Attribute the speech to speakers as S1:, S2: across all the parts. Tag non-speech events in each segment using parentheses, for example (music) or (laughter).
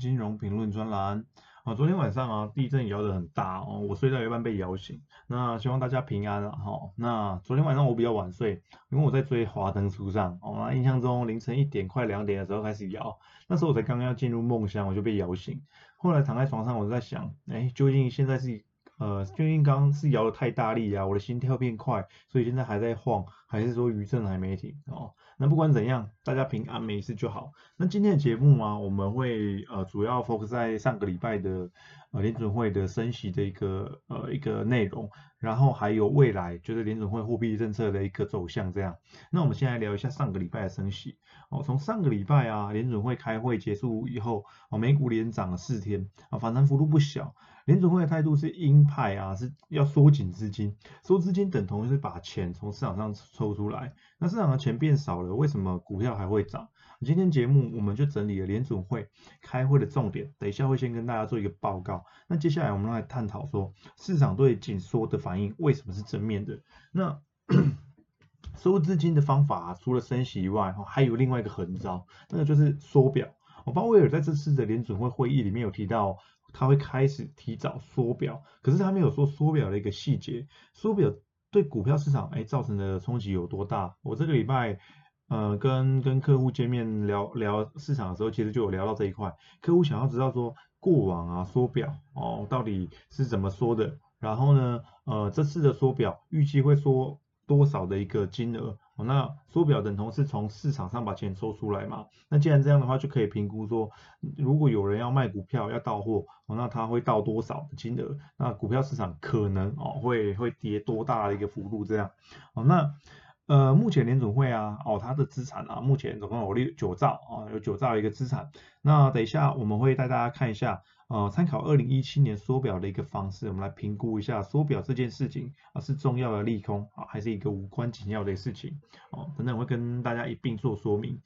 S1: 金融评论专栏。啊，昨天晚上啊，地震摇得很大哦，我睡到一半被摇醒。那希望大家平安了哈。那昨天晚上我比较晚睡，因为我在追《华灯初上》哦。印象中凌晨一点快两点的时候开始摇，那时候我才刚刚要进入梦乡，我就被摇醒。后来躺在床上，我在想，哎，究竟现在是呃，究竟刚是摇得太大力啊，我的心跳变快，所以现在还在晃，还是说余震还没停哦？那不管怎样，大家平安没事就好。那今天的节目啊，我们会呃主要 focus 在上个礼拜的呃联准会的升息的一个呃一个内容，然后还有未来就是联准会货币政策的一个走向这样。那我们先来聊一下上个礼拜的升息哦。从上个礼拜啊联准会开会结束以后，哦美股连涨了四天啊，反弹幅度不小。联准会的态度是鹰派啊，是要缩紧资金，收资金等同于是把钱从市场上抽出来。那市场的钱变少了，为什么股票还会涨？今天节目我们就整理了联准会开会的重点，等一下会先跟大家做一个报告。那接下来我们来探讨说，市场对紧缩的反应为什么是正面的？那 (coughs) 收资金的方法除了升息以外，还有另外一个横招，那个就是缩表。我鲍威尔在这次的联准会会议里面有提到，他会开始提早缩表，可是他没有说缩表的一个细节，缩表。对股票市场哎造成的冲击有多大？我这个礼拜呃跟跟客户见面聊聊市场的时候，其实就有聊到这一块。客户想要知道说过往啊缩表哦到底是怎么缩的，然后呢呃这次的缩表预计会缩多少的一个金额？那缩表等同是从市场上把钱抽出来嘛？那既然这样的话，就可以评估说，如果有人要卖股票要到货，那他会到多少的金额？那股票市场可能哦会会跌多大的一个幅度？这样哦那。呃，目前联总会啊，哦，它的资产啊，目前总共有六九兆啊，有九兆一个资产。那等一下我们会带大家看一下，呃，参考二零一七年缩表的一个方式，我们来评估一下缩表这件事情啊是重要的利空啊，还是一个无关紧要的事情哦，等等会跟大家一并做说明。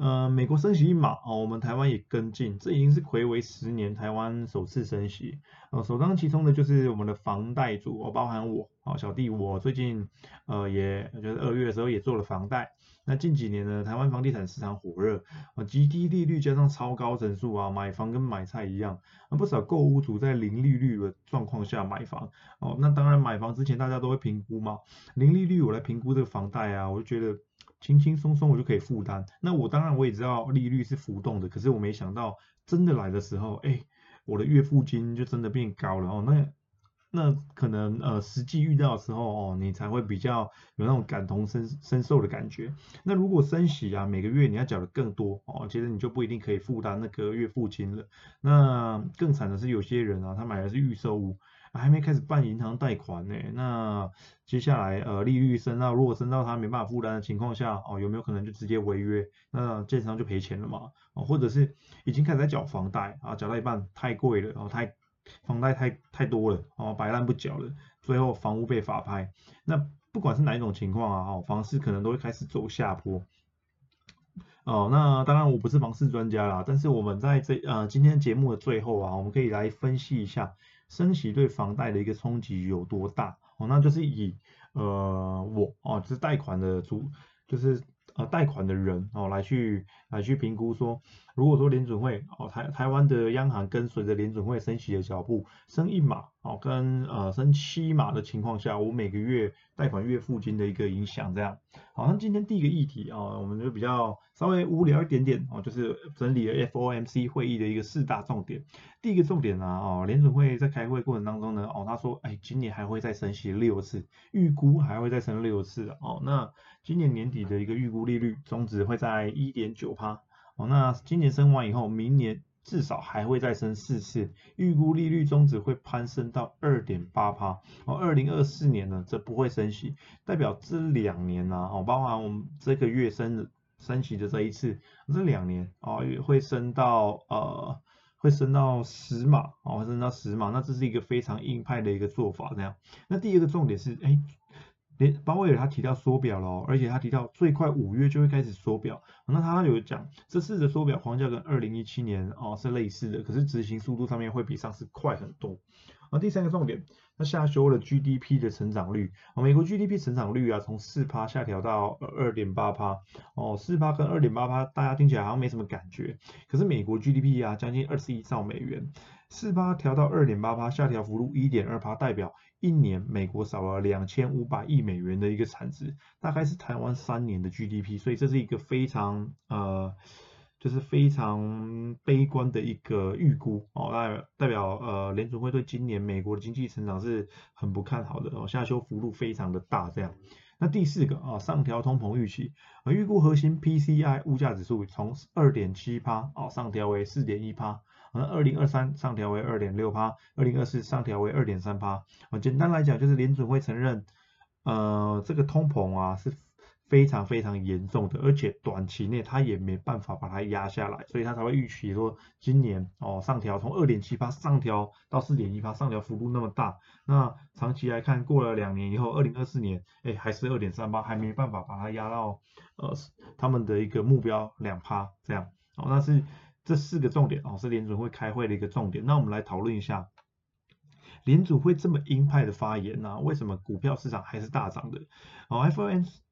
S1: 呃，美国升息一码哦，我们台湾也跟进，这已经是魁违十年台湾首次升息，呃，首当其冲的就是我们的房贷族，哦，包含我，哦，小弟我最近，呃，也就是二月的时候也做了房贷，那近几年呢，台湾房地产市场火热，啊，极低利率加上超高整数啊，买房跟买菜一样，那，不少购物族在零利率的状况下买房，哦，那当然买房之前大家都会评估嘛，零利率我来评估这个房贷啊，我就觉得。轻轻松松我就可以负担，那我当然我也知道利率是浮动的，可是我没想到真的来的时候，哎，我的月付金就真的变高了哦。那那可能呃实际遇到的时候哦，你才会比较有那种感同身身受的感觉。那如果升息啊，每个月你要缴的更多哦，其实你就不一定可以负担那个月付金了。那更惨的是有些人啊，他买的是预售屋。还没开始办银行贷款呢，那接下来呃利率升到，如果升到他没办法负担的情况下，哦有没有可能就直接违约？那建商就赔钱了嘛？哦或者是已经开始在缴房贷啊，缴到一半太贵了，哦太房贷太太多了，哦摆烂不缴了，最后房屋被法拍。那不管是哪一种情况啊，哦房市可能都会开始走下坡。哦那当然我不是房市专家啦，但是我们在这呃今天节目的最后啊，我们可以来分析一下。升息对房贷的一个冲击有多大？哦，那就是以呃我哦，就是贷款的主，就是呃贷款的人哦来去来去评估说，如果说联准会哦台台湾的央行跟随着联准会升息的脚步升一码哦跟呃升七码的情况下，我每个月贷款月付金的一个影响这样。好，那今天第一个议题啊，我们就比较稍微无聊一点点哦，就是整理了 FOMC 会议的一个四大重点。第一个重点呢，哦，联准会在开会过程当中呢，哦，他说，哎，今年还会再升息六次，预估还会再升六次哦。那今年年底的一个预估利率中值会在一点九趴，哦，那今年升完以后，明年至少还会再升四次，预估利率中值会攀升到二点八趴，哦，二零二四年呢，则不会升息，代表这两年呢，哦，包含我们这个月升升息的这一次，这两年哦，也会升到呃。会升到十码，哦，升到十码，那这是一个非常硬派的一个做法，这样。那第二个重点是，哎，连鲍威尔他提到缩表了，而且他提到最快五月就会开始缩表，那他有讲这次的缩表框架跟二零一七年哦是类似的，可是执行速度上面会比上次快很多。啊，第三个重点，它下修了 GDP 的成长率。美国 GDP 成长率啊，从四趴下调到二点八趴。哦，四趴跟二点八趴，大家听起来好像没什么感觉。可是美国 GDP 啊，将近二十一兆美元，四趴调到二点八趴，下调幅度一点二趴，代表一年美国少了两千五百亿美元的一个产值，大概是台湾三年的 GDP。所以这是一个非常呃。就是非常悲观的一个预估哦，代代表呃联储会对今年美国的经济成长是很不看好的哦，下修幅度非常的大这样。那第四个啊，上调通膨预期，预估核心 PCI 物价指数从二点七趴哦上调为四点一趴，那二零二三上调为二点六趴，二零二四上调为二点三趴。啊简单来讲就是联储会承认呃这个通膨啊是。非常非常严重的，而且短期内他也没办法把它压下来，所以他才会预期说今年哦上调从二点七八上调到四点一八，上调幅度那么大。那长期来看，过了两年以后，二零二四年，哎还是二点三八，还没办法把它压到呃他们的一个目标两趴这样。哦，那是这四个重点哦，是联准会开会的一个重点。那我们来讨论一下。联储会这么鹰派的发言呢？为什么股票市场还是大涨的？哦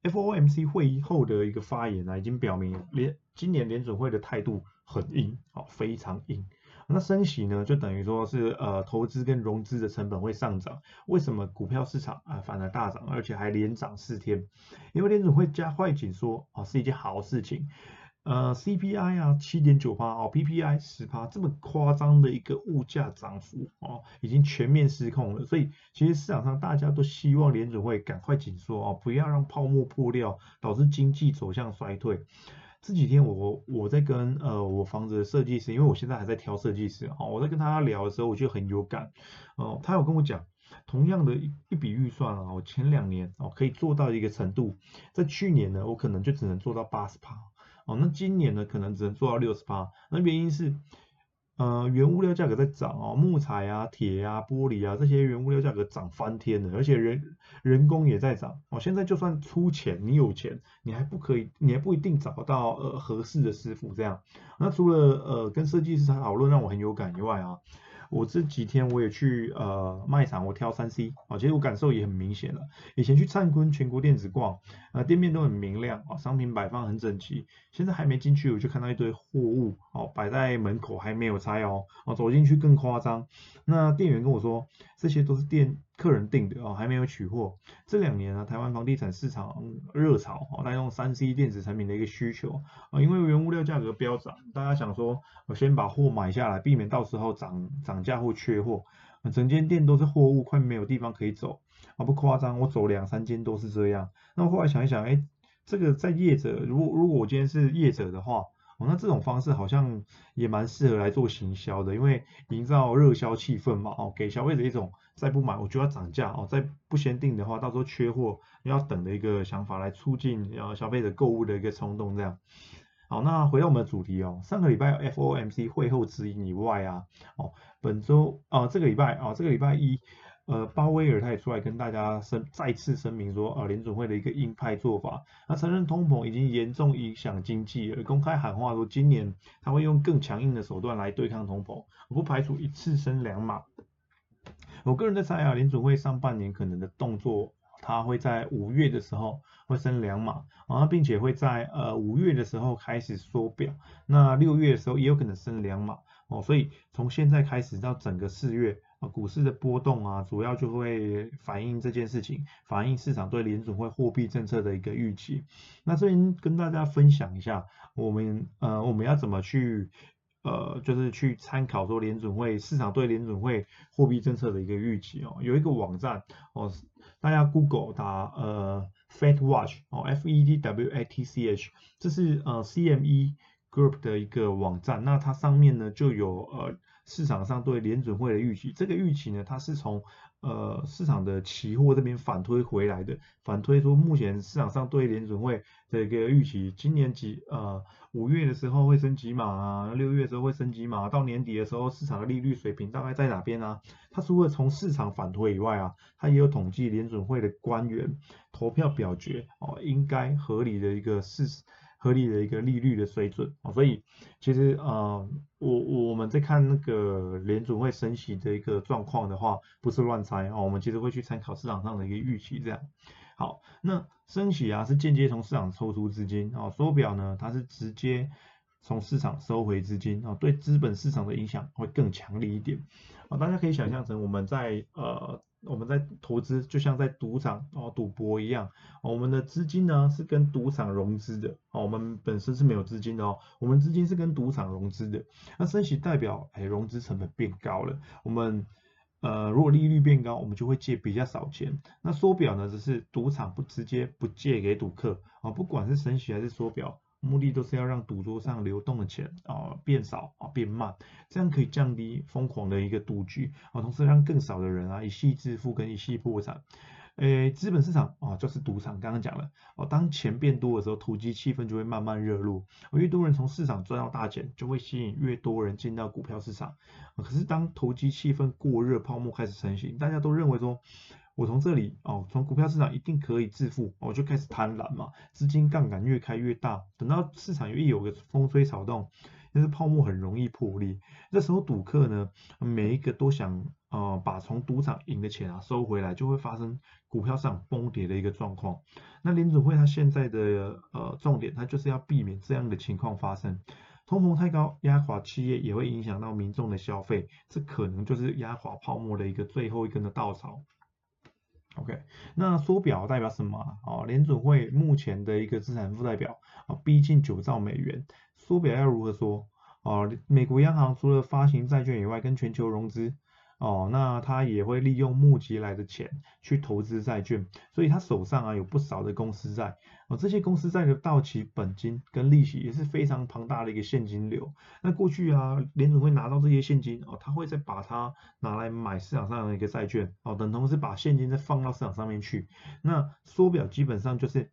S1: ，FOMC 会议后的一个发言呢，已经表明联今年联储会的态度很鹰，哦，非常鹰。那升息呢，就等于说是呃投资跟融资的成本会上涨。为什么股票市场啊反而大涨，而且还连涨四天？因为联储会加快紧缩，哦，是一件好事情。呃，CPI 啊，七点九趴哦，PPI 十趴，这么夸张的一个物价涨幅哦，已经全面失控了。所以其实市场上大家都希望联准会赶快紧缩哦，不要让泡沫破掉，导致经济走向衰退。这几天我我在跟呃我房子的设计师，因为我现在还在挑设计师哦，我在跟他聊的时候，我就很有感哦，他有跟我讲，同样的一一笔预算啊，我前两年哦可以做到一个程度，在去年呢，我可能就只能做到八十趴。哦，那今年呢，可能只能做到六十八。那原因是，呃，原物料价格在涨哦，木材啊、铁啊、玻璃啊这些原物料价格涨翻天了，而且人人工也在涨。哦，现在就算出钱，你有钱，你还不可以，你还不一定找到呃合适的师傅这样。那除了呃跟设计师他讨论让我很有感以外啊。我这几天我也去呃卖场，我挑三 C 啊，其实我感受也很明显了。以前去灿坤全国电子逛，啊店面都很明亮啊，商品摆放很整齐。现在还没进去，我就看到一堆货物哦摆在门口还没有拆哦，哦走进去更夸张。那店员跟我说，这些都是店客人订的哦，还没有取货。这两年呢，台湾房地产市场热潮哦，带动三 C 电子产品的一个需求啊，因为原物料价格飙涨，大家想说我先把货买下来，避免到时候涨涨。价或缺货，整间店都是货物，快没有地方可以走啊！不夸张，我走两三间都是这样。那我后来想一想，哎，这个在业者，如果如果我今天是业者的话，哦，那这种方式好像也蛮适合来做行销的，因为营造热销气氛嘛，哦，给消费者一种再不买我就要涨价哦，再不先定的话，到时候缺货要等的一个想法，来促进呃消费者购物的一个冲动，这样。好，那回到我们的主题哦，上个礼拜 FOMC 会后指引以外啊，哦，本周啊这个礼拜啊这个礼拜一，呃鲍威尔他也出来跟大家声再次声明说啊联准会的一个鹰派做法，他承认通膨已经严重影响经济，而公开喊话说今年他会用更强硬的手段来对抗通膨，不排除一次升两码。我个人在猜啊联准会上半年可能的动作。它会在五月的时候会升两码，啊，并且会在呃五月的时候开始缩表，那六月的时候也有可能升两码，哦，所以从现在开始到整个四月啊，股市的波动啊，主要就会反映这件事情，反映市场对联储会货币政策的一个预期。那这边跟大家分享一下，我们呃我们要怎么去。呃，就是去参考说联准会市场对联准会货币政策的一个预期哦，有一个网站哦，大家 Google 打呃 Fed Watch 哦，F E D W A T C H，这是呃 C M E Group 的一个网站，那它上面呢就有呃市场上对联准会的预期，这个预期呢它是从呃市场的期货这边反推回来的，反推说目前市场上对联准会的一个预期，今年几呃。五月的时候会升几码啊？六月的时候会升几码？到年底的时候，市场的利率水平大概在哪边啊？它除了从市场反推以外啊，它也有统计联准会的官员投票表决哦，应该合理的一个市合理的一个利率的水准哦，所以其实呃，我我们在看那个联储会升息的一个状况的话，不是乱猜哦，我们其实会去参考市场上的一个预期这样。好，那升息啊是间接从市场抽出资金哦，缩表呢它是直接从市场收回资金哦，对资本市场的影响会更强烈一点啊，大家可以想象成我们在呃。我们在投资就像在赌场哦，赌博一样，我们的资金呢是跟赌场融资的哦，我们本身是没有资金的哦，我们资金是跟赌场融资的。那升息代表哎融资成本变高了，我们呃如果利率变高，我们就会借比较少钱。那缩表呢，只是赌场不直接不借给赌客啊，不管是升息还是缩表。目的都是要让赌桌上流动的钱啊变少啊变慢，这样可以降低疯狂的一个赌局啊，同时让更少的人啊一夕致富跟一夕破产。诶，资本市场啊就是赌场，刚刚讲了哦，当钱变多的时候，投机气氛就会慢慢热络，越多人从市场赚到大钱，就会吸引越多人进到股票市场。可是当投机气氛过热，泡沫开始成型，大家都认为说。我从这里哦，从股票市场一定可以致富，我就开始贪婪嘛，资金杠杆越开越大，等到市场一有个风吹草动，那是泡沫很容易破裂。这时候赌客呢，每一个都想呃把从赌场赢的钱啊收回来，就会发生股票市场崩跌的一个状况。那联储会它现在的呃重点，它就是要避免这样的情况发生。通膨太高，压垮企业，也会影响到民众的消费，这可能就是压垮泡沫的一个最后一根的稻草。OK，那缩表代表什么？哦，联准会目前的一个资产负债表啊，逼近九兆美元，缩表要如何缩？哦，美国央行除了发行债券以外，跟全球融资。哦，那他也会利用募集来的钱去投资债券，所以他手上啊有不少的公司债，哦，这些公司债的到期本金跟利息也是非常庞大的一个现金流。那过去啊，联储会拿到这些现金，哦，他会再把它拿来买市场上的一个债券，哦，等同是把现金再放到市场上面去。那缩表基本上就是。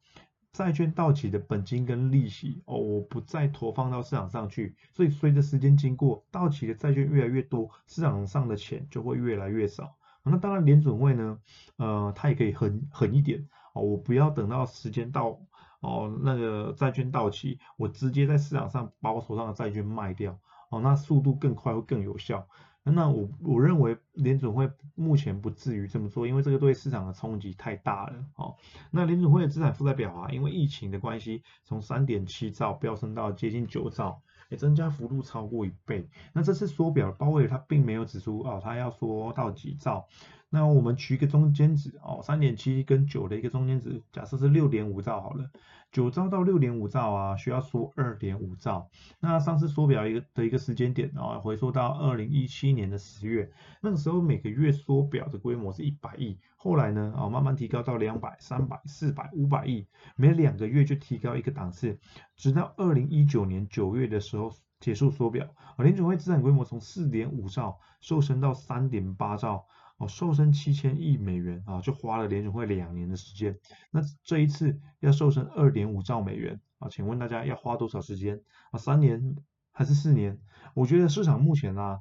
S1: 债券到期的本金跟利息哦，我不再投放到市场上去，所以随着时间经过，到期的债券越来越多，市场上的钱就会越来越少。那当然，联准会呢，呃，它也可以狠狠一点哦，我不要等到时间到哦，那个债券到期，我直接在市场上把我手上的债券卖掉哦，那速度更快会更有效。那我我认为联准会目前不至于这么做，因为这个对市场的冲击太大了。哦，那联准会的资产负债表啊，因为疫情的关系，从三点七兆飙升到接近九兆，也，增加幅度超过一倍。那这次缩表，鲍威尔他并没有指出哦，他要缩到几兆。那我们取一个中间值哦，三点七跟九的一个中间值，假设是六点五兆好了。九兆到六点五兆啊，需要缩二点五兆。那上次缩表一个的一个时间点啊，回缩到二零一七年的十月，那个时候每个月缩表的规模是一百亿。后来呢啊，慢慢提高到两百、三百、四百、五百亿，每两个月就提高一个档次，直到二零一九年九月的时候结束缩表。而，联准会资产规模从四点五兆瘦身到三点八兆。哦，瘦身七千亿美元啊，就花了联储会两年的时间。那这一次要瘦身二点五兆美元啊，请问大家要花多少时间啊？三年还是四年？我觉得市场目前啊，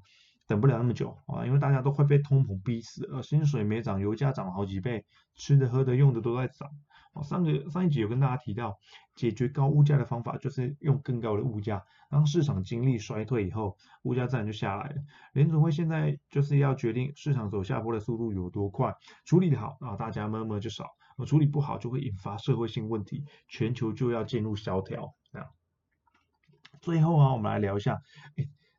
S1: 等不了那么久啊，因为大家都快被通膨逼死了，薪水没涨，油价涨了好几倍，吃的喝的用的都在涨。上个上一集有跟大家提到，解决高物价的方法就是用更高的物价。当市场经历衰退以后，物价自然就下来了。联总会现在就是要决定市场走下坡的速度有多快，处理好啊，大家闷闷就少；处理不好就会引发社会性问题，全球就要进入萧条。啊，最后啊，我们来聊一下，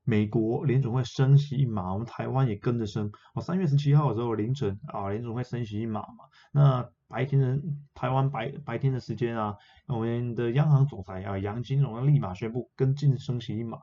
S1: 美国联总会升息一码，我们台湾也跟着升。哦，三月十七号的时候凌晨啊，联总会升息一码嘛，那。白天的台湾白白天的时间啊，我们的央行总裁啊杨金龙立马宣布跟进升息一码。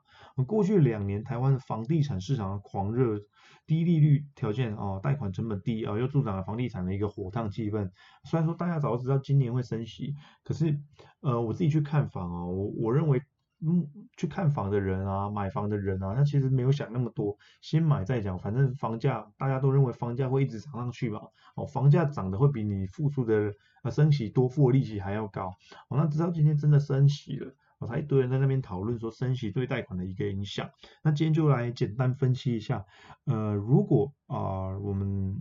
S1: 过去两年台湾的房地产市场狂热，低利率条件啊，贷款成本低啊，又助长了房地产的一个火烫气氛。虽然说大家早就知道今年会升息，可是呃我自己去看房啊，我我认为。嗯，去看房的人啊，买房的人啊，他其实没有想那么多，先买再讲，反正房价大家都认为房价会一直涨上去嘛，哦，房价涨的会比你付出的呃升息多付的利息还要高，哦，那直到今天真的升息了，我才一堆人在那边讨论说升息对贷款的一个影响，那今天就来简单分析一下，呃，如果啊我们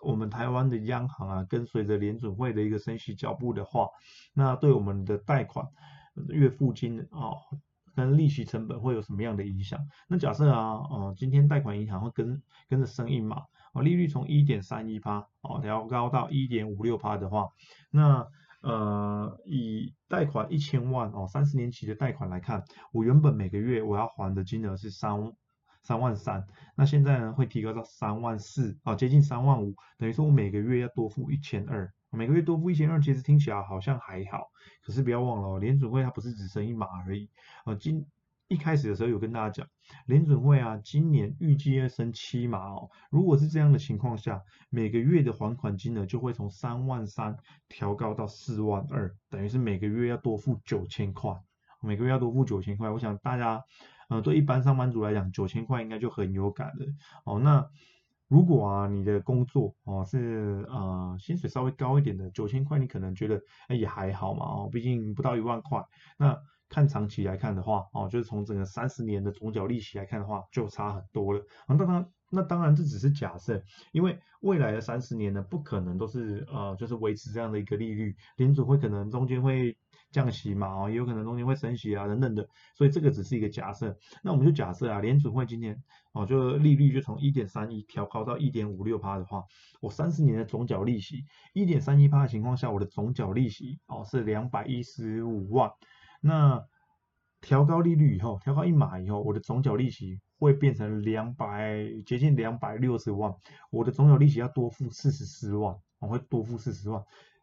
S1: 我们台湾的央行啊跟随着联准会的一个升息脚步的话，那对我们的贷款。月付金哦跟利息成本会有什么样的影响？那假设啊，呃，今天贷款银行会跟跟着升一码，哦，利率从一点三一趴哦调高到一点五六趴的话，那呃以贷款一千万哦三十年期的贷款来看，我原本每个月我要还的金额是三。三万三，那现在呢会提高到三万四，啊，接近三万五，等于说我每个月要多付一千二，每个月多付一千二，其实听起来好像还好，可是不要忘了哦，联准会它不是只升一码而已，啊，今一开始的时候有跟大家讲，联准会啊，今年预计要升七码哦，如果是这样的情况下，每个月的还款金额就会从三万三调高到四万二，等于是每个月要多付九千块，每个月要多付九千块，我想大家。呃，对一般上班族来讲，九千块应该就很有感了。哦，那如果啊，你的工作哦是呃薪水稍微高一点的，九千块你可能觉得哎也还好嘛哦，毕竟不到一万块。那看长期来看的话，哦，就是从整个三十年的总缴利息来看的话，就差很多了。那当然，那当然这只是假设，因为未来的三十年呢，不可能都是呃就是维持这样的一个利率，联储会可能中间会。降息嘛，哦，也有可能中间会升息啊，等等的，所以这个只是一个假设。那我们就假设啊，联储会今年哦，就利率就从一点三一调高到一点五六趴的话，我三十年的总缴利息一点三一趴的情况下，我的总缴利息哦是两百一十五万。那调高利率以后，调高一码以后，我的总缴利息会变成两百接近两百六十万，我的总缴利息要多付四十四万，我会多付四十万，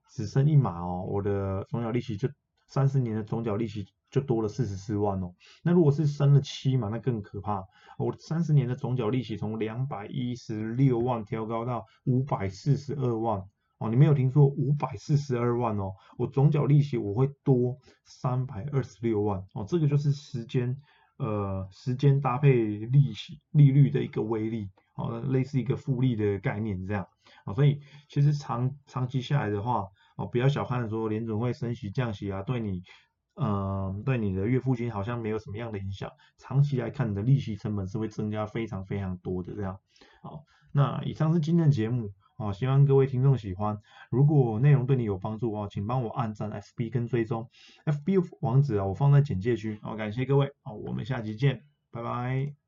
S1: 只剩一码哦，我的总缴利息就。三十年的总缴利息就多了四十四万哦，那如果是升了七嘛，那更可怕。我三十年的总缴利息从两百一十六万调高到五百四十二万。哦，你没有听说，五百四十二万哦，我总缴利息我会多三百二十六万。哦，这个就是时间呃时间搭配利息利率的一个威力。哦，类似一个复利的概念这样。啊，所以其实长长期下来的话。哦，不要小看说联准会升息降息啊，对你，嗯，对你的月付金好像没有什么样的影响。长期来看，你的利息成本是会增加非常非常多的这样。好，那以上是今天的节目，哦，希望各位听众喜欢。如果内容对你有帮助哦，请帮我按赞、FB 跟追踪。FB 网址啊，我放在简介区。好，感谢各位，好，我们下期见，拜拜。